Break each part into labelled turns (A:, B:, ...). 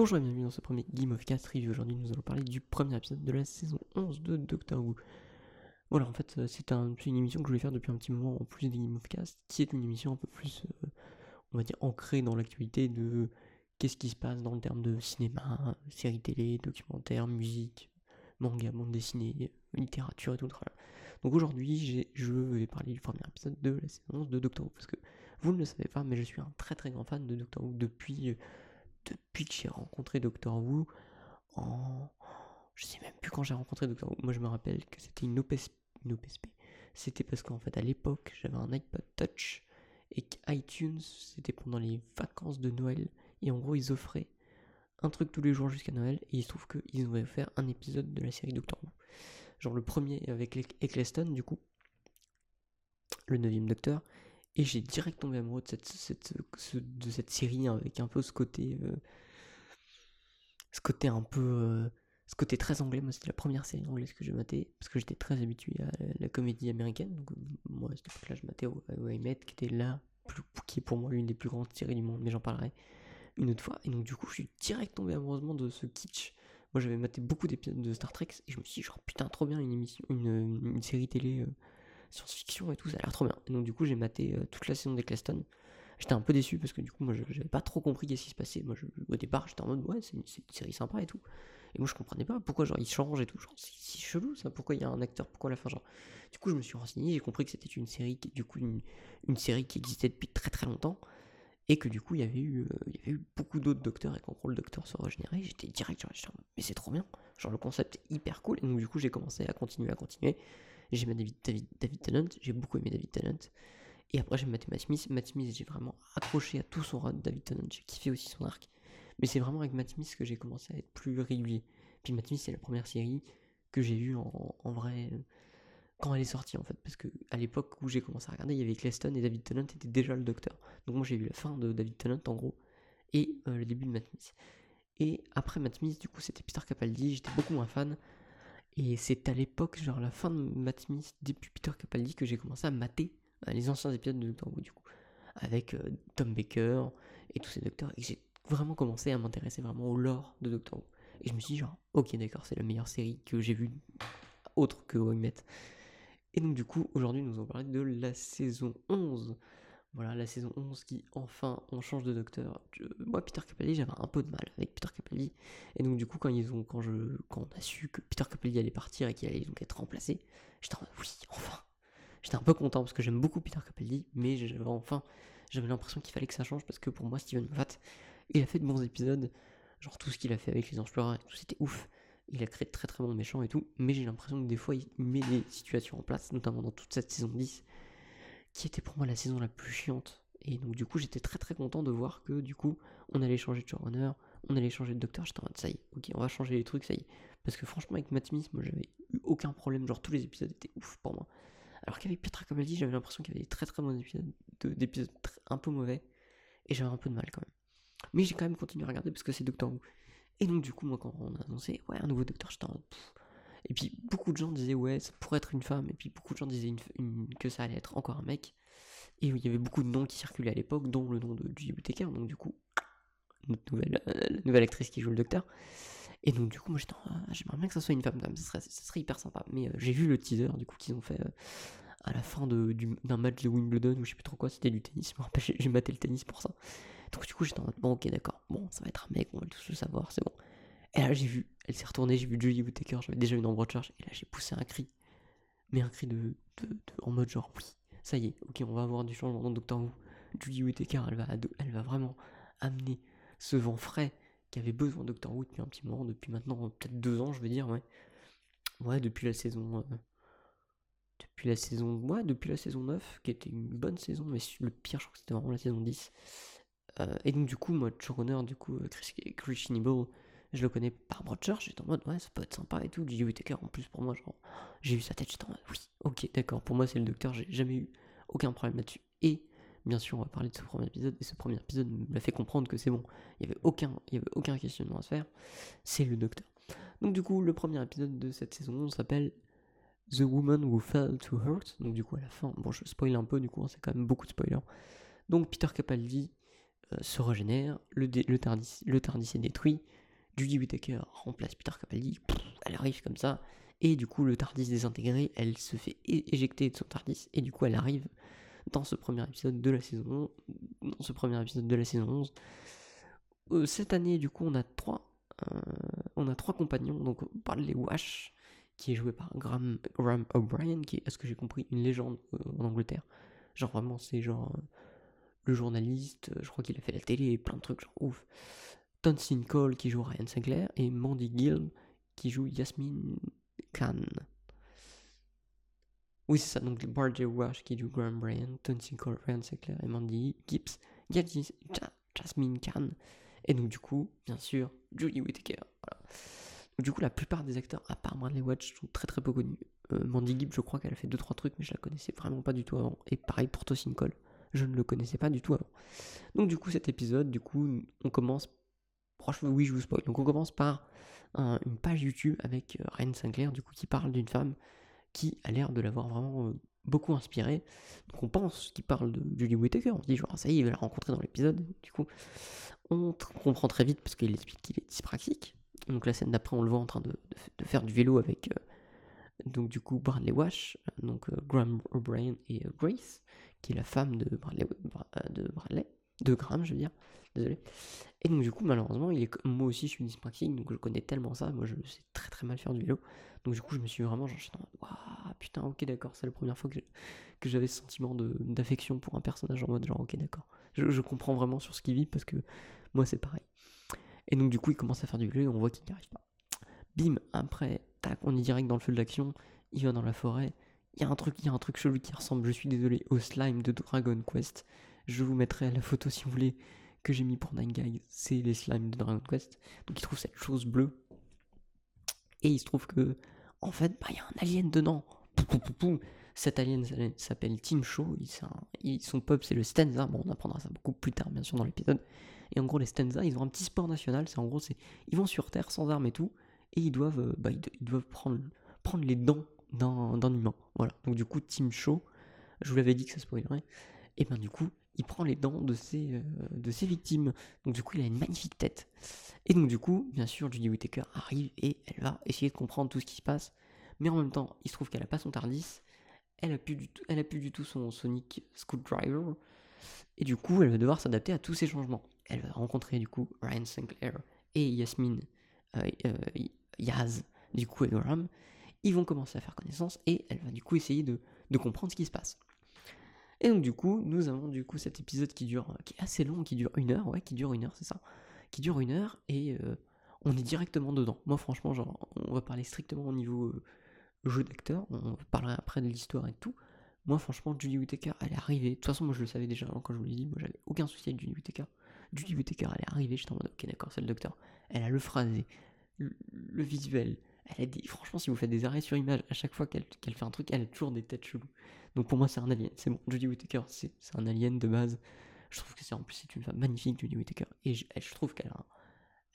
A: Bonjour et bienvenue dans ce premier Game of Cast review. Aujourd'hui, nous allons parler du premier épisode de la saison 11 de Doctor Who. Voilà, en fait, euh, c'est un, une émission que je voulais faire depuis un petit moment en plus des Game of Cast, qui est une émission un peu plus, euh, on va dire, ancrée dans l'actualité de qu'est-ce qui se passe dans le terme de cinéma, séries télé, documentaires, musique, manga, bande dessinée, littérature et tout. Voilà. Donc aujourd'hui, je vais parler du premier épisode de la saison 11 de Doctor Who, parce que vous ne le savez pas, mais je suis un très très grand fan de Doctor Who depuis depuis que j'ai rencontré Doctor Who en je sais même plus quand j'ai rencontré Doctor Who. Moi je me rappelle que c'était une OPSP. Une C'était parce qu'en fait à l'époque j'avais un iPod Touch et iTunes c'était pendant les vacances de Noël et en gros ils offraient un truc tous les jours jusqu'à Noël et il se trouve qu'ils ont offert un épisode de la série Doctor Who. Genre le premier avec Eccleston du coup, le neuvième Docteur, et j'ai direct tombé amoureux de cette, série avec un peu ce côté. Euh, ce côté un peu. Euh, ce côté très anglais. Moi, c'était la première série anglaise que je matais parce que j'étais très habitué à la, comédie américaine. Donc, moi, à cette époque-là, je matais au, qui était là, qui est pour moi l'une des plus grandes séries du monde, mais j'en parlerai une autre fois. Et donc, du coup, je suis direct tombé amoureusement de ce kitsch. Moi, j'avais maté beaucoup d'épisodes de Star Trek et je me suis dit, genre, putain, trop bien une émission, une, série télé. Euh, science-fiction et tout, ça a l'air trop bien. Et donc du coup j'ai maté euh, toute la saison des Claston. J'étais un peu déçu parce que du coup moi j'avais pas trop compris qu'est-ce qui se passait. Moi au départ j'étais en mode ouais c'est une, série sympa et tout. Et moi je comprenais pas pourquoi genre il change et tout. Genre c'est chelou ça, pourquoi il y a un acteur, pourquoi la fin? Genre. Du coup je me suis renseigné, j'ai compris que c'était une série qui du coup une, série qui existait depuis très très longtemps et que du coup il y avait eu, euh, beaucoup d'autres docteurs et qu'en gros le docteur se régénérait, j'étais direct genre, mais c'est trop bien, genre le concept est hyper cool et donc du coup j'ai commencé à continuer à continuer, j'ai aimé David, David, David Tennant, j'ai beaucoup aimé David Tennant. Et après j'ai maté Matt Smith, Matt Smith j'ai vraiment accroché à tout son run de David Tennant, j'ai kiffé aussi son arc, mais c'est vraiment avec Matt Smith que j'ai commencé à être plus régulier, puis Matt Smith c'est la première série que j'ai vue en, en vrai quand elle est sortie en fait, parce que à l'époque où j'ai commencé à regarder, il y avait Cleston et David Tennant était déjà le docteur. Donc moi j'ai vu la fin de David Tennant en gros, et euh, le début de Matt Smith. Et après Matt Smith, du coup c'était Peter Capaldi, j'étais beaucoup moins fan. Et c'est à l'époque, genre la fin de Matt Smith, depuis Peter Capaldi, que j'ai commencé à mater euh, les anciens épisodes de Doctor Who du coup. Avec euh, Tom Baker et tous ces docteurs. Et j'ai vraiment commencé à m'intéresser vraiment au lore de Doctor Who. Et je me suis dit genre, ok d'accord, c'est la meilleure série que j'ai vue autre que Wingmet. Et donc du coup, aujourd'hui, nous allons parler de la saison 11. Voilà, la saison 11 qui, enfin, on change de docteur. moi, Peter Capaldi, j'avais un peu de mal avec Peter Capaldi. Et donc du coup, quand ils ont, quand je, quand on a su que Peter Capaldi allait partir et qu'il allait donc être remplacé, j'étais en mode, oui, enfin. J'étais un peu content parce que j'aime beaucoup Peter Capaldi, mais j'avais enfin, j'avais l'impression qu'il fallait que ça change parce que pour moi, Steven Moffat, il a fait de bons épisodes. Genre tout ce qu'il a fait avec les Explorers tout, c'était ouf il a créé de très très bons méchants et tout, mais j'ai l'impression que des fois il met des situations en place, notamment dans toute cette saison 10, qui était pour moi la saison la plus chiante. Et donc du coup j'étais très très content de voir que du coup on allait changer de showrunner, on allait changer de docteur, j'étais en mode ça y est, ok on va changer les trucs, ça y est. Parce que franchement avec Matt Smith, moi j'avais eu aucun problème, genre tous les épisodes étaient ouf pour moi. Alors qu'avec Petra dit j'avais l'impression qu'il y avait des très très bons épisodes, d'épisodes un peu mauvais, et j'avais un peu de mal quand même. Mais j'ai quand même continué à regarder parce que c'est Doctor Who. Et donc du coup, moi quand on a annoncé, ouais, un nouveau docteur, j'étais. Et puis beaucoup de gens disaient, ouais, ça pourrait être une femme. Et puis beaucoup de gens disaient que ça allait être encore un mec. Et il y avait beaucoup de noms qui circulaient à l'époque, dont le nom de Julie Whittaker. Donc du coup, notre nouvelle, euh, la nouvelle actrice qui joue le docteur. Et donc du coup, moi j'étais ah, j'aimerais bien que ça soit une femme ça serait, ça serait hyper sympa. Mais euh, j'ai vu le teaser du coup qu'ils ont fait euh, à la fin d'un match de Wimbledon ou je sais plus trop quoi, c'était du tennis. Je me rappelle, j'ai maté le tennis pour ça. Donc du coup, j'étais en mode, bon, ok, d'accord, bon, ça va être un mec, on va tous le savoir, c'est bon. Et là, j'ai vu, elle s'est retournée, j'ai vu Julie Whittaker, j'avais déjà une ombre de charge, et là, j'ai poussé un cri. Mais un cri de, en mode genre, oui, ça y est, ok, on va avoir du changement dans Doctor Who. Julie Whittaker, elle va, elle va vraiment amener ce vent frais qu'avait besoin Doctor Who depuis un petit moment, depuis maintenant peut-être deux ans, je veux dire, ouais. Ouais, depuis la saison. Euh, depuis la saison. Ouais, depuis la saison 9, qui était une bonne saison, mais le pire, je crois que c'était vraiment la saison 10. Euh, et donc du coup, moi, showrunner, du coup, Chris, Chris je le connais par Broadchurch, j'étais en mode, ouais, ça peut être sympa et tout. J.J. Whittaker, en plus, pour moi, genre, j'ai vu sa tête, j'étais en mode, oui, ok, d'accord, pour moi, c'est le docteur, j'ai jamais eu aucun problème là-dessus. Et, bien sûr, on va parler de ce premier épisode, et ce premier épisode me l'a fait comprendre que c'est bon, il y avait aucun, avait aucun questionnement à se faire, c'est le docteur. Donc du coup, le premier épisode de cette saison s'appelle The Woman Who Fell to Hurt, donc du coup, à la fin, bon, je spoil un peu, du coup, hein, c'est quand même beaucoup de spoilers. Donc, Peter Capaldi, se régénère, le, le, Tardis, le Tardis est détruit, Judy Whittaker remplace Peter Capaldi, elle arrive comme ça, et du coup le Tardis désintégré, elle se fait éjecter de son Tardis, et du coup elle arrive dans ce premier épisode de la saison dans ce premier épisode de la saison 11. Euh, cette année, du coup, on a trois, euh, on a trois compagnons. Donc, on parle les Wash, qui est joué par Graham, Graham O'Brien, qui est, à ce que j'ai compris, une légende euh, en Angleterre. Genre, vraiment, c'est genre le journaliste, je crois qu'il a fait la télé, plein de trucs, genre ouf. Tonsin Cole qui joue Ryan Sinclair et Mandy Gill qui joue Yasmin Khan. Oui, c'est ça. Donc, Barger Wash qui joue Graham Bryan, Tony Cole, Ryan Sinclair et Mandy Gibbs, Jasmine Khan. Et donc, du coup, bien sûr, Julie Whittaker. Donc, du coup, la plupart des acteurs, à part Bradley Watch, sont très très peu connus. Euh, Mandy Gibbs, je crois qu'elle a fait 2-3 trucs, mais je la connaissais vraiment pas du tout avant. Et pareil pour Tosin Cole. Je ne le connaissais pas du tout avant. Donc, du coup, cet épisode, du coup, on commence. Franchement, oui, je vous spoil. Donc, on commence par une page YouTube avec euh, Ryan Sinclair, du coup, qui parle d'une femme qui a l'air de l'avoir vraiment euh, beaucoup inspiré. Donc on pense qu'il parle de Julie Whittaker, on se dit genre ça y est, il va la rencontrer dans l'épisode. Du coup, on comprend très vite parce qu'il explique qu'il est dyspraxique. Donc la scène d'après, on le voit en train de, faire du vélo avec euh, donc du coup Bradley Wash, donc Graham O'Brien et Grace, qui est la femme de Bradley, de Bradley, de Graham, je veux dire. Désolé. Et donc du coup, malheureusement, il est moi aussi je suis dyspraxique, donc je connais tellement ça. Moi, je sais très très mal faire du vélo. Donc du coup, je me suis vraiment, genre, waouh, putain, ok, d'accord, c'est la première fois que, j'avais ce sentiment d'affection pour un personnage en mode genre, ok, d'accord. Je, comprends vraiment sur ce qu'il vit parce que moi, c'est pareil. Et donc du coup, il commence à faire du vélo et on voit qu'il n'y arrive pas. Bim, après, tac, on est direct dans le feu de l'action. Il va dans la forêt. Il y a un truc, il y a un truc chelou qui ressemble, je suis désolé, au slime de Dragon Quest. Je vous mettrai la photo si vous voulez que j'ai mis pour Nine Guys. C'est les slimes de Dragon Quest. Donc il trouve cette chose bleue et il se trouve que, en fait, bah, il y a un alien dedans. Cet alien s'appelle Team Show. Il, son pub, c'est le Stenza. Bon, on apprendra ça beaucoup plus tard, bien sûr, dans l'épisode. Et en gros, les Stenza, ils ont un petit sport national. C'est en gros, ils vont sur Terre sans armes et tout. Et ils doivent, euh, bah, ils, doivent prendre, prendre les dents d'un humain. Voilà. Donc, du coup, Team Show, je vous l'avais dit que ça spoilerait. Et ben, du coup, il prend les dents de ses, euh, de ses victimes. Donc, du coup, il a une magnifique tête. Et donc du coup, bien sûr, Judy Whittaker arrive et elle va essayer de comprendre tout ce qui se passe. Mais en même temps, il se trouve qu'elle a pas son Tardis, elle a plus du tout, elle a plus du tout son Sonic Screwdriver, et du coup, elle va devoir s'adapter à tous ces changements. Elle va rencontrer du coup Ryan Sinclair et Yasmine euh, euh, Yaz, du coup, et. Ils vont commencer à faire connaissance et elle va du coup essayer de, de comprendre ce qui se passe. Et donc du coup, nous avons du coup cet épisode qui dure, qui est assez long, qui dure une heure, ouais, qui dure une heure, c'est ça qui dure une heure et euh, on est directement dedans. Moi, franchement, genre, on va parler strictement au niveau euh, jeu d'acteur, on parlera après de l'histoire et tout. Moi, franchement, Julie Whittaker, elle est arrivée. De toute façon, moi, je le savais déjà quand je vous l'ai dit. Moi, j'avais aucun souci avec Julie Whittaker. Julie Whittaker, elle est arrivée. J'étais en mode, ok, d'accord, c'est le docteur. Elle a le phrasé, le, visuel. Elle a franchement, si vous faites des arrêts sur image, à chaque fois qu'elle fait un truc, elle a toujours des têtes cheloues. Donc pour moi, c'est un alien. C'est bon, Julie Whittaker, c'est un alien de base. Je trouve que c'est en plus c'est une femme magnifique, Judy Whittaker. Et je, trouve qu'elle a,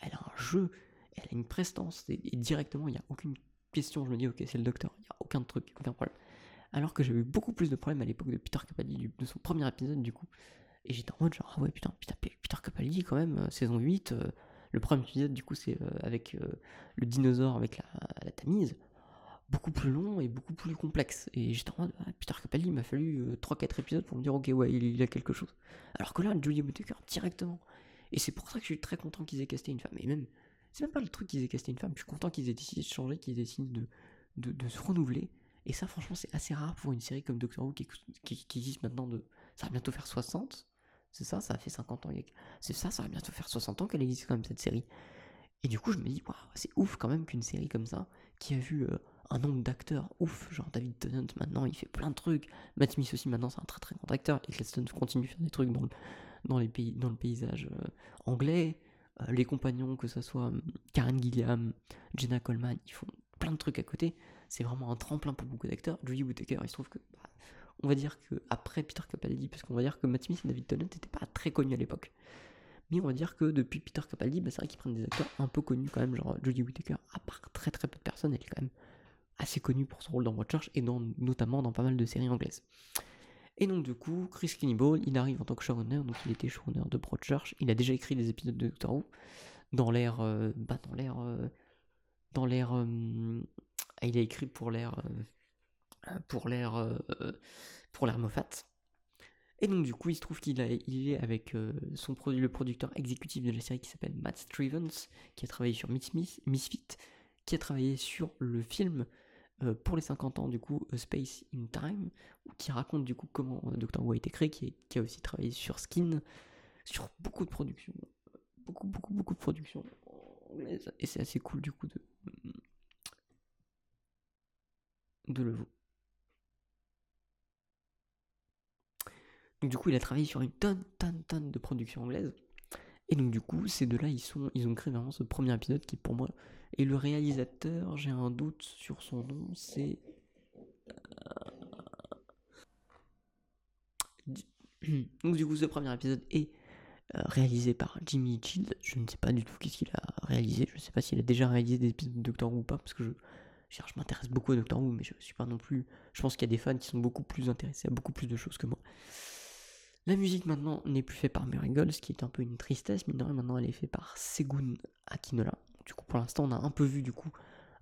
A: un jeu, elle a une prestance. Et, directement, il n'y a aucune question. Je me dis, ok, c'est le docteur. Il n'y a aucun truc, aucun problème. Alors que j'avais beaucoup plus de problèmes à l'époque de Peter Capaldi, de son premier épisode, du coup. Et j'étais en mode genre, ah ouais, putain, putain Peter Capaldi, quand même, euh, saison 8. Euh, le premier épisode, du coup, c'est euh, avec le dinosaure, avec la, tamise beaucoup plus long et beaucoup plus complexe. Et j'étais en mode, ah, Peter Capaldi, il m'a fallu 3-4 euh, épisodes pour me dire, ok, ouais, il, a quelque chose. Alors que là, Julie Whittaker, directement. Et c'est pour ça que je suis très content qu'ils aient casté une femme. Et même, c'est même pas le truc qu'ils aient casté une femme, je suis content qu'ils aient décidé de changer, qu'ils aient décidé de, de, de, se renouveler. Et ça, franchement, c'est assez rare pour une série comme Doctor Who qui, qui, existe maintenant de. Ça va bientôt faire 60. C'est ça, ça a fait 50 ans. C'est ça, ça va bientôt faire 60 ans qu'elle existe quand même, cette série. Et du coup, je me dis, waouh, c'est ouf quand même qu'une série comme ça, qui a vu. Euh, un nombre d'acteurs ouf, genre David Tennant maintenant il fait plein de trucs, Matt Smith aussi maintenant c'est un très très grand acteur, et Claston continue à faire des trucs dans le, dans les pays, dans le paysage euh, anglais, euh, les compagnons que ce soit hum, Karen Gilliam, Jenna Coleman, ils font plein de trucs à côté, c'est vraiment un tremplin pour beaucoup d'acteurs, Julie Whittaker il se trouve que, bah, on va dire que après Peter Capaldi, parce qu'on va dire que Matt Smith et David Tennant n'étaient pas très connus à l'époque, mais on va dire que depuis Peter Capaldi, bah, c'est vrai qu'ils prennent des acteurs un peu connus quand même, genre Julie Whittaker, à part très très peu de personnes, elle est quand même assez connu pour son rôle dans Watchers et notamment dans pas mal de séries anglaises. Et donc, du coup, Chris Ball, il arrive en tant que showrunner, donc il était showrunner de Broadchurch. Il a déjà écrit des épisodes de Doctor Who dans l'air. Euh, bah, dans l'air. Euh, dans l'air. Euh, il a écrit pour l'air. Pour l'air. pour l'air Moffat. Et donc, du coup, il se trouve qu'il il est avec son produit, le producteur exécutif de la série qui s'appelle Matt Strevens, qui a travaillé sur Misfit, qui a travaillé sur le film euh, pour les 50 ans du coup Space in Time qui raconte du coup comment euh, Dr Who a été créé qui, a aussi travaillé sur Skin sur beaucoup de productions beaucoup beaucoup beaucoup de productions et c'est assez cool du coup de de le donc du coup il a travaillé sur une tonne tonne tonne de productions anglaises et donc du coup ces deux là ils sont ils ont créé vraiment ce premier épisode qui pour moi et le réalisateur, j'ai un doute sur son nom, c'est... Euh, donc du coup, ce premier épisode est euh, réalisé par Jimmy Child. Je ne sais pas du tout qu'est-ce qu'il a réalisé. Je ne sais pas s'il a déjà réalisé des épisodes de Doctor Who ou pas, parce que je, je, m'intéresse beaucoup à Doctor Who, mais je suis pas non plus... Je pense qu'il y a des fans qui sont beaucoup plus intéressés à beaucoup plus de choses que moi. La musique maintenant n'est plus faite par Murray ce qui est un peu une tristesse, mais maintenant elle est faite par Segun Akinola. Du coup, pour l'instant, on a un peu vu du coup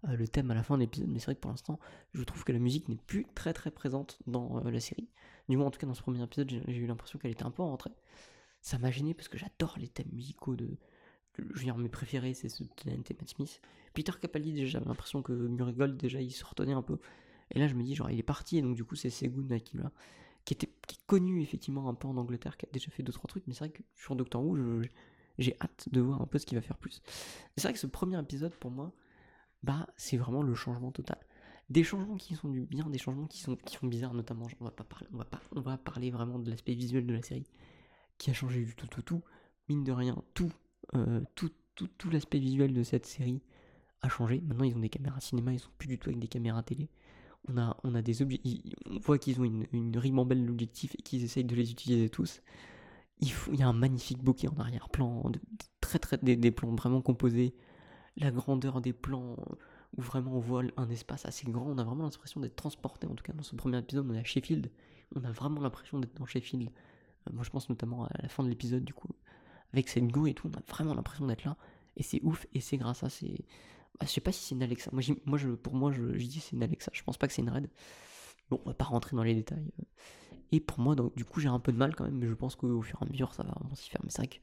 A: euh, le thème à la fin de l'épisode, mais c'est vrai que pour l'instant, je trouve que la musique n'est plus très très présente dans euh, la série. Du moins, en tout cas, dans ce premier épisode, j'ai eu l'impression qu'elle était un peu rentrée. Ça m'a gêné parce que j'adore les thèmes musicaux de. Je veux dire, mes préférés, c'est ce de Matt Smith. Peter Capaldi, déjà, j'avais l'impression que Murray Gold, déjà, il se retenait un peu. Et là, je me dis, genre, il est parti, et donc, du coup, c'est Segun Akimura, qui, était, qui est connu, effectivement, un peu en Angleterre, qui a déjà fait 2-3 trucs, mais c'est vrai que sur Doctor Who, j'ai hâte de voir un peu ce qu'il va faire plus. C'est vrai que ce premier épisode, pour moi, bah, c'est vraiment le changement total. Des changements qui sont du bien, des changements qui sont, qui font bizarre, notamment, on va pas parler, on va pas, on va parler vraiment de l'aspect visuel de la série, qui a changé du tout, tout, tout. Mine de rien, tout, euh, tout, tout, tout l'aspect visuel de cette série a changé. Maintenant, ils ont des caméras cinéma, ils sont plus du tout avec des caméras télé. On a, on a des objets, on voit qu'ils ont une, une ribambelle d'objectifs et qu'ils essayent de les utiliser tous. Il, y a un magnifique bokeh en arrière-plan, très très des, plans vraiment composés, la grandeur des plans où vraiment on voit un espace assez grand, on a vraiment l'impression d'être transporté, en tout cas dans ce premier épisode on est à Sheffield, on a vraiment l'impression d'être dans Sheffield. Euh, moi je pense notamment à la fin de l'épisode du coup, avec cette go et tout, on a vraiment l'impression d'être là, et c'est ouf, et c'est grâce à ces... Bah, je sais pas si c'est une Alexa, moi, pour moi je, je dis c'est une Alexa, je pense pas que c'est une Red. Bon, on va pas rentrer dans les détails. Euh. Et pour moi, donc, du coup, j'ai un peu de mal quand même, mais je pense qu'au fur et à mesure, ça va vraiment s'y faire. Mais c'est vrai que,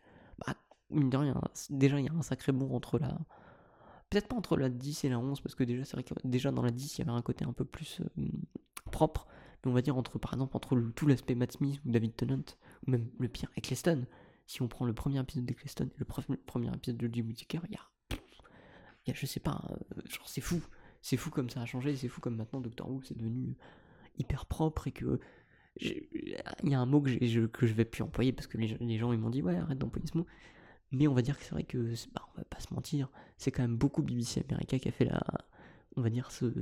A: bah, rien, déjà, il y a un sacré bon entre la. Peut-être pas entre la 10 et la 11, parce que déjà, c'est vrai que déjà dans la 10, il y avait un côté un peu plus euh, propre. Mais on va dire, entre, par exemple, entre tout l'aspect Matt Smith ou David Tennant, ou même le pire, Eccleston. Si on prend le premier épisode d'Eccleston et le premier épisode de Jim Whittaker, il y a. Je sais pas, euh, genre, c'est fou. C'est fou comme ça a changé, c'est fou comme maintenant Doctor Who c'est devenu hyper propre et que il y a un mot que, je, que je vais plus employer parce que les, gens ils m'ont dit ouais arrête d'employer ce mot. Mais on va dire que c'est vrai que bah, on va pas se mentir c'est quand même beaucoup BBC America qui a fait la on va dire ce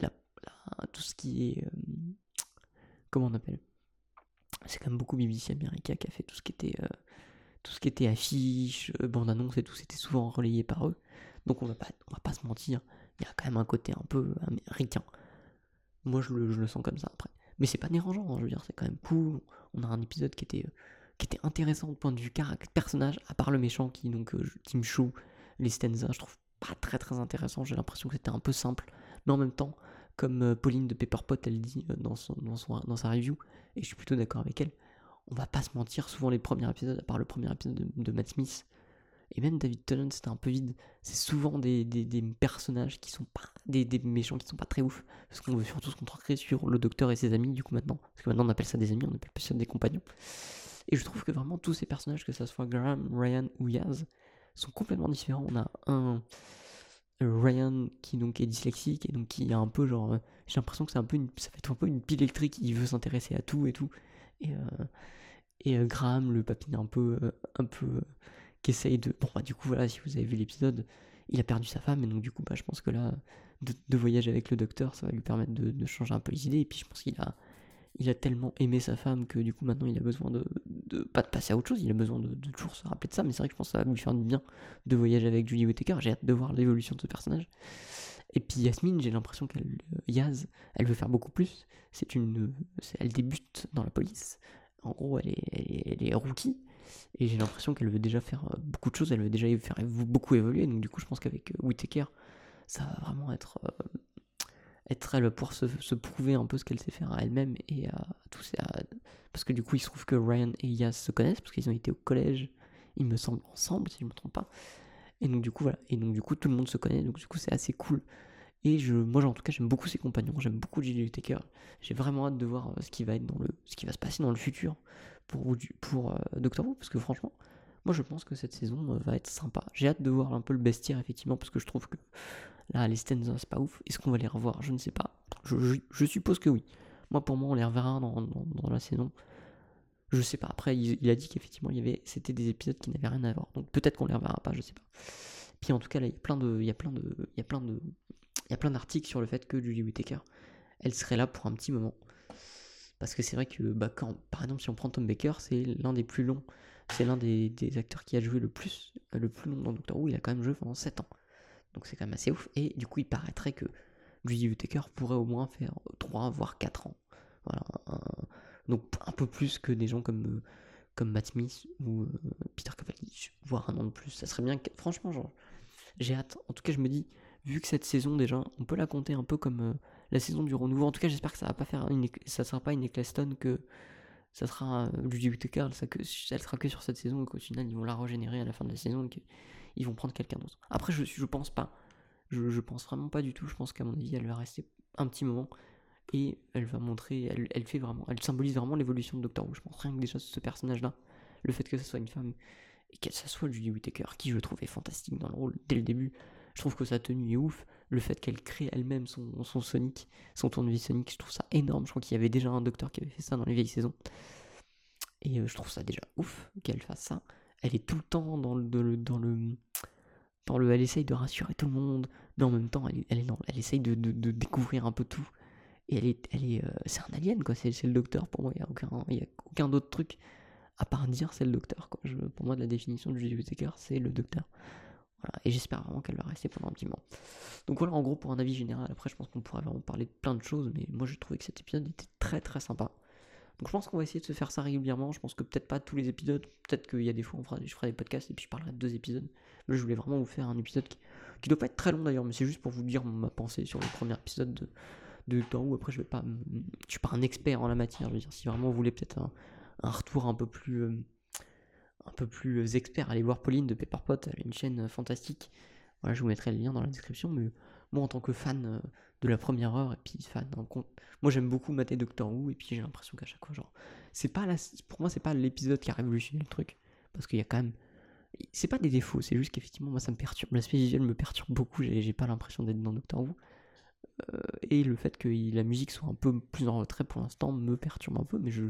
A: la, tout ce qui est euh, comment on appelle? C'est quand même beaucoup BBC America qui a fait tout ce qui était euh, tout ce qui était affiche euh, bande annonce et tout c'était souvent relayé par eux donc on va pas on va pas se mentir il y a quand même un côté un peu américain moi je le, je le sens comme ça après mais c'est pas dérangeant, hein, je veux dire, c'est quand même cool. On a un épisode qui était, euh, qui était intéressant au point de vue caractère, personnage, à part le méchant qui, donc, euh, Tim Chou, les stanzas, je trouve pas très très intéressant. J'ai l'impression que c'était un peu simple, mais en même temps, comme euh, Pauline de Pepperpot, elle dit dans, son, dans, son, dans sa review, et je suis plutôt d'accord avec elle, on va pas se mentir, souvent les premiers épisodes, à part le premier épisode de, de Matt Smith, et même David Tennant, c'était un peu vide. C'est souvent des, personnages qui sont pas. Des, méchants qui sont pas très ouf. Parce qu'on veut surtout se concentrer sur le docteur et ses amis, du coup, maintenant. Parce que maintenant, on appelle ça des amis, on appelle pas ça des compagnons. Et je trouve que vraiment, tous ces personnages, que ce soit Graham, Ryan ou Yaz, sont complètement différents. On a un. Ryan qui donc est dyslexique et donc qui a un peu genre j'ai l'impression que c'est un peu une, ça fait un peu une pile électrique il veut s'intéresser à tout et tout et euh, et euh, Graham le papine un peu euh, un peu qui essaye de. Bon, bah, du coup, voilà, si vous avez vu l'épisode, il a perdu sa femme, et donc, du coup, bah, je pense que là, de, voyager avec le docteur, ça va lui permettre de, changer un peu les idées, et puis je pense qu'il a. Il a tellement aimé sa femme que du coup maintenant il a besoin de, de pas de passer à autre chose, il a besoin de, toujours se rappeler de ça, mais c'est vrai que je pense que ça va lui faire du bien de voyager avec Julie Whittaker, j'ai hâte de voir l'évolution de ce personnage. Et puis Yasmine, j'ai l'impression qu'elle, euh, Yaz, elle veut faire beaucoup plus. C'est une, elle débute dans la police. En gros, elle est, elle est, rookie. Et j'ai l'impression qu'elle veut déjà faire euh, beaucoup de choses. Elle veut déjà faire beaucoup évoluer. Donc du coup, je pense qu'avec Whitaker, ça va vraiment être, être elle pour se, se, prouver un peu ce qu'elle sait faire à elle-même et à, tous parce que du coup, il se trouve que Ryan et Yaz se connaissent parce qu'ils ont été au collège, il me semble, ensemble, si je ne me trompe pas. Et donc du coup voilà, et donc du coup tout le monde se connaît, donc du coup c'est assez cool. Et je, moi en tout cas j'aime beaucoup ses compagnons, j'aime beaucoup J.J. Taker. J'ai vraiment hâte de voir euh, ce qui va être dans le, ce qui va se passer dans le futur pour pour euh, Doctor Who, parce que franchement, moi je pense que cette saison euh, va être sympa. J'ai hâte de voir un peu le bestiaire effectivement, parce que je trouve que là les Stenza c'est pas ouf. Est-ce qu'on va les revoir? Je ne sais pas. Je, suppose que oui. Moi pour moi on les reverra dans, la saison. Je sais pas. Après, il, a dit qu'effectivement, il y avait, c'était des épisodes qui n'avaient rien à voir. Donc peut-être qu'on les reverra pas, je sais pas. Puis en tout cas, là, il y a plein de, de, de, il y a plein d'articles sur le fait que Julie Whittaker, elle serait là pour un petit moment. Parce que c'est vrai que, bah, quand, par exemple, si on prend Tom Baker, c'est l'un des plus longs, c'est l'un des, acteurs qui a joué le plus, le plus long dans Doctor Who. Il a quand même joué pendant 7 ans. Donc c'est quand même assez ouf. Et du coup, il paraîtrait que Julie Whittaker pourrait au moins faire 3 voire 4 ans. Voilà. Donc un peu plus que des gens comme, euh, comme Matt Smith ou euh, Peter Capaldi, voire un an de plus. Ça serait bien. Franchement, j'ai hâte. En tout cas, je me dis, vu que cette saison déjà, on peut la compter un peu comme euh, la saison du renouveau. En tout cas, j'espère que ça va pas faire une, ça sera pas une Eccleston que ça sera Luigi Whittaker, ça que elle sera que sur cette saison et qu'au final ils vont la régénérer à la fin de la saison et qu'ils vont prendre quelqu'un d'autre. Après, je je pense pas. Je, je pense vraiment pas du tout. Je pense qu'à mon avis, elle va rester un petit moment et elle va montrer, elle, elle fait vraiment, elle symbolise vraiment l'évolution de Doctor Who. Je pense rien que déjà ce personnage-là, le fait que ce soit une femme et que ce soit Julie Whittaker, qui je trouve est fantastique dans le rôle dès le début. Je trouve que sa tenue est ouf. Le fait qu'elle crée elle-même son, son Sonic, son tournevis Sonic, je trouve ça énorme. Je crois qu'il y avait déjà un docteur qui avait fait ça dans les vieilles saisons. Et euh, je trouve ça déjà ouf qu'elle fasse ça. Elle est tout le temps dans le, dans le, dans le, elle essaye de rassurer tout le monde, mais en même temps, elle, elle, dans, elle essaye de, de, de découvrir un peu tout. Et elle est, elle est, euh, c'est un alien, quoi. C'est, le docteur pour moi. Il n'y a aucun, y aucun autre truc à part dire c'est le docteur, quoi. Pour moi, la définition de Julie Whittaker, c'est le docteur. Voilà. Et j'espère vraiment qu'elle va rester pendant un petit moment. Donc voilà, en gros, pour un avis général. Après, je pense qu'on pourrait vraiment parler de plein de choses, mais moi, j'ai trouvé que cet épisode était très très sympa. Donc je pense qu'on va essayer de se faire ça régulièrement. Je pense que peut-être pas tous les épisodes. Peut-être qu'il y a des fois, on je ferai des podcasts et puis je parlerai de deux épisodes. Mais je voulais vraiment vous faire un épisode qui, qui doit pas être très long d'ailleurs, mais c'est juste pour vous dire ma pensée sur le premier épisode de, de temps après je vais pas je suis pas un expert en la matière je veux dire si vraiment vous voulez peut-être un, un, retour un peu plus euh, un peu plus euh, expert allez voir Pauline de Pepperpot elle a une chaîne euh, fantastique. Voilà je vous mettrai le lien dans la description mais moi en tant que fan de la première heure et puis fan moi j'aime beaucoup mater Doctor Who et puis j'ai l'impression qu'à chaque fois genre c'est pas pour moi c'est pas l'épisode qui a révolutionné le truc parce qu'il y a quand même c'est pas des défauts c'est juste qu'effectivement moi ça me perturbe l'aspect visuel me perturbe beaucoup j'ai pas l'impression d'être dans Doctor Who euh, et le fait que la musique soit un peu plus en retrait pour l'instant me perturbe un peu, mais je,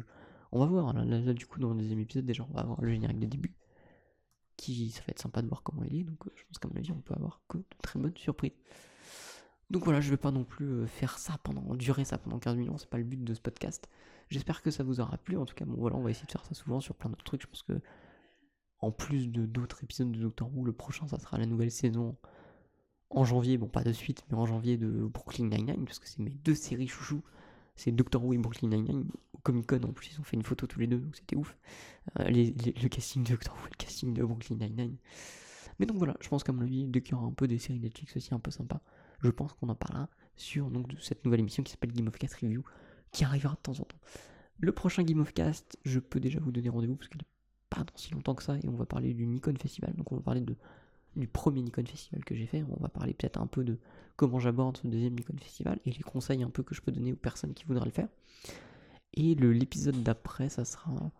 A: on va voir. Là, du coup, dans le deuxième épisode, déjà, on va avoir le générique de début. Qui, ça va être sympa de voir comment il est. Donc, euh, je pense qu'à mon avis, on peut avoir que de très bonnes surprises. Donc voilà, je vais pas non plus euh, faire ça pendant, durer ça pendant 15 minutes, c'est pas le but de ce podcast. J'espère que ça vous aura plu. En tout cas, bon voilà, on va essayer de faire ça souvent sur plein d'autres trucs. Je pense que, en plus de d'autres épisodes de Doctor Who, le prochain, ça sera la nouvelle saison en janvier, bon pas de suite, mais en janvier de Brooklyn Nine-Nine, parce que c'est mes deux séries chouchou, c'est Doctor Who et Brooklyn Nine-Nine. Comic Con en plus, ils ont fait une photo tous les deux, donc c'était ouf. Euh, le casting de Doctor le casting de Brooklyn Nine-Nine. Mais donc voilà, je pense qu'à mon avis, dès qu'il y aura un peu des séries Netflix aussi un peu sympa, je pense qu'on en parlera sur donc, cette nouvelle émission qui s'appelle Game of Cast Review, qui arrivera de temps en temps. Le prochain Game of Cast, je peux déjà vous donner rendez-vous parce qu'il n'est pas dans si longtemps que ça, et on va parler du Nikon Festival, donc on va parler de du premier Nikon Festival que j'ai fait. On va parler peut-être un peu de comment j'aborde ce deuxième Nikon Festival et les conseils un peu que je peux donner aux personnes qui voudraient le faire. Et l'épisode d'après, ça sera,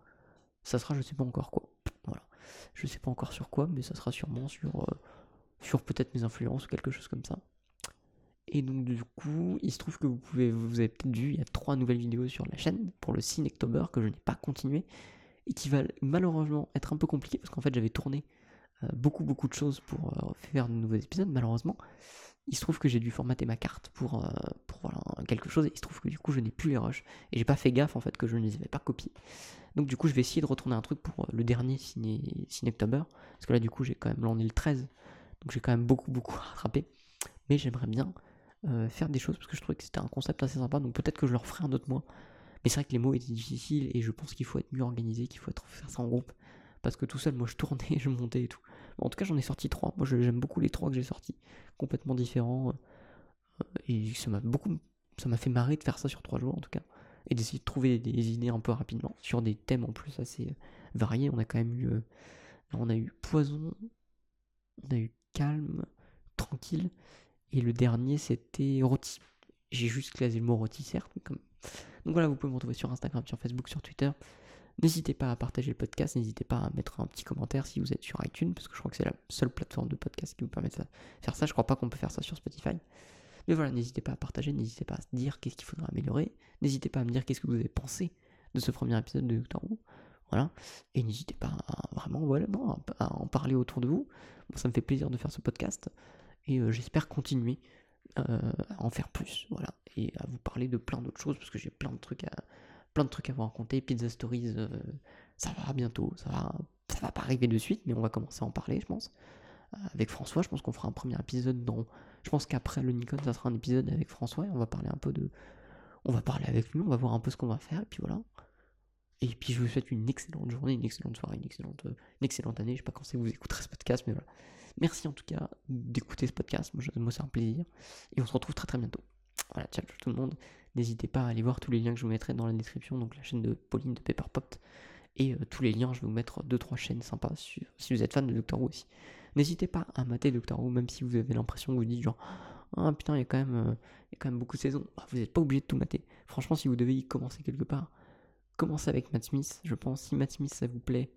A: ça sera, je sais pas encore quoi. Voilà, je sais pas encore sur quoi, mais ça sera sûrement sur, euh, sur peut-être mes influences ou quelque chose comme ça. Et donc du coup, il se trouve que vous pouvez, vous avez peut-être vu, il y a trois nouvelles vidéos sur la chaîne pour le October que je n'ai pas continué et qui va malheureusement être un peu compliqué parce qu'en fait j'avais tourné euh, beaucoup beaucoup de choses pour euh, faire de nouveaux épisodes, malheureusement. Il se trouve que j'ai dû formater ma carte pour, pour voilà, quelque chose et il se trouve que du coup je n'ai plus les rushs et j'ai pas fait gaffe en fait que je ne les avais pas copiés. Donc du coup je vais essayer de retourner un truc pour le dernier Ciné, October parce que là du coup j'ai quand même l'année le 13 donc j'ai quand même beaucoup beaucoup à rattraper mais j'aimerais bien euh, faire des choses parce que je trouvais que c'était un concept assez sympa. Donc peut-être que je le referai un autre mois. Mais c'est vrai que les mots étaient difficiles et je pense qu'il faut être mieux organisé, qu'il faut être, faire ça en groupe. Parce que tout seul, moi je tournais, je montais et tout. en tout cas, j'en ai sorti trois. Moi j'aime beaucoup les trois que j'ai sortis, complètement différents. Euh, et ça m'a beaucoup, ça m'a fait marrer de faire ça sur trois jours en tout cas. Et d'essayer de trouver des idées un peu rapidement sur des thèmes en plus assez euh, variés. On a quand même eu, on a eu poison, on a eu calme, tranquille. Et le dernier, c'était rôti. J'ai juste clasé le mot rôti, certes. Donc voilà, vous pouvez me retrouver sur Instagram, sur Facebook, sur Twitter. N'hésitez pas à partager le podcast, n'hésitez pas à mettre un petit commentaire si vous êtes sur iTunes, parce que je crois que c'est la seule plateforme de podcast qui vous permet de faire ça. Je crois pas qu'on peut faire ça sur Spotify. Mais voilà, n'hésitez pas à partager, n'hésitez pas à dire qu'est-ce qu'il faudra améliorer, n'hésitez pas à me dire qu'est-ce que vous avez pensé de ce premier épisode de Doctor Who. Voilà. Et n'hésitez pas à vraiment à en parler autour de vous. ça me fait plaisir de faire ce podcast. Et euh, j'espère continuer euh, à en faire plus. Voilà. Et à vous parler de plein d'autres choses parce que j'ai plein de trucs à plein de trucs à vous raconter. Pizza Stories, euh, ça va bientôt. Ça va, ça va pas arriver de suite, mais on va commencer à en parler, je pense. avec François, je pense qu'on fera un premier épisode dans. Je pense qu'après le Nikon, ça sera un épisode avec François et on va parler un peu de. On va parler avec lui, on va voir un peu ce qu'on va faire, et puis voilà. Et puis je vous souhaite une excellente journée, une excellente soirée, une excellente, une excellente année. Je sais pas quand c'est que vous écouterez ce podcast, mais voilà. Merci en tout cas d'écouter ce podcast. Moi, c'est un plaisir. Et on se retrouve très très bientôt. Voilà, ciao tout le monde. N'hésitez pas à aller voir tous les liens que je vous mettrai dans la description. Donc la chaîne de Pauline de Pepperpot. Et euh, tous les liens, je vais vous mettre 2-3 chaînes sympas si vous êtes fan de Doctor Who aussi. N'hésitez pas à mater Doctor Who, même si vous avez l'impression que vous dites genre Ah putain, il y, a quand même, euh, il y a quand même beaucoup de saisons. Bah, vous n'êtes pas obligé de tout mater. Franchement, si vous devez y commencer quelque part, commencez avec Matt Smith. Je pense si Matt Smith ça vous plaît,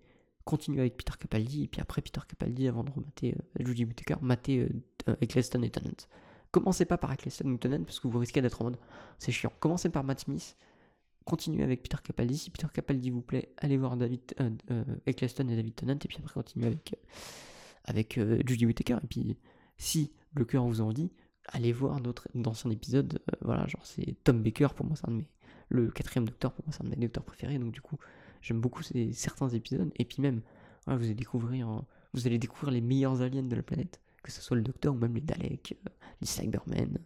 A: continuez avec Peter Capaldi, et puis après Peter Capaldi, avant de remater euh, Judy Whittaker, matez euh, euh, Eccleston et Tennant. Commencez pas par Eccleston ou Tennant, parce que vous risquez d'être en mode c'est chiant. Commencez par Matt Smith, continuez avec Peter Capaldi. Si Peter Capaldi vous plaît, allez voir David, Eccleston et David Tennant, et puis après continuez avec, avec Judy Whittaker. Et puis si le cœur vous en dit, allez voir d'autres d'anciens épisodes. voilà, genre c'est Tom Baker, pour moi c'est un de mes le quatrième docteur, pour moi, c'est un de mes docteurs préférés. Donc, du coup, j'aime beaucoup certains épisodes. Et puis, même, vous, allez découvrir, vous allez découvrir les meilleurs aliens de la planète, que ce soit le docteur ou même les Daleks, euh, les Cybermen.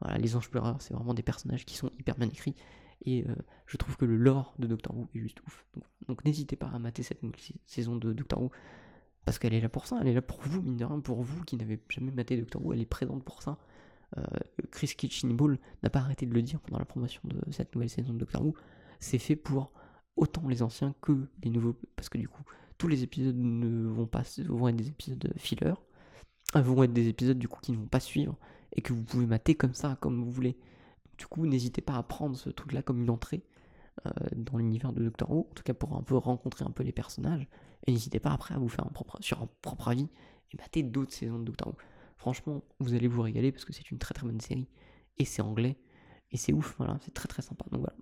A: Voilà, les anges pleureurs, c'est vraiment des personnages qui sont hyper bien écrits. Et euh, je trouve que le lore de Doctor Who est juste ouf. Donc, n'hésitez pas à mater cette saison de Doctor Who. Parce qu'elle est là pour ça, elle est là pour vous, mine de rien, pour vous qui n'avez jamais maté Doctor Who, elle est présente pour ça. Euh, Chris Kitchenbull n'a pas arrêté de le dire pendant la promotion de cette nouvelle saison de Doctor Who, c'est fait pour autant les anciens que les nouveaux, parce que du coup, tous les épisodes ne vont pas vont être des épisodes filler, euh, vont être des épisodes du coup qui ne vont pas suivre et que vous pouvez mater comme ça, comme vous voulez. Du coup, n'hésitez pas à prendre ce truc-là comme une entrée euh, dans l'univers de Doctor Who, en tout cas pour un peu rencontrer un peu les personnages. Et n'hésitez pas après à vous faire un propre, sur un propre avis et mater d'autres saisons de Doctor Who. Franchement, vous allez vous régaler parce que c'est une très très bonne série. Et c'est anglais. Et c'est ouf, voilà, c'est très très sympa. Donc voilà.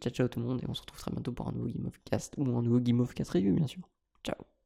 A: Ciao ciao tout le monde et on se retrouve très bientôt pour un nouveau Game of Cast ou un nouveau Game of Cast review bien sûr. Ciao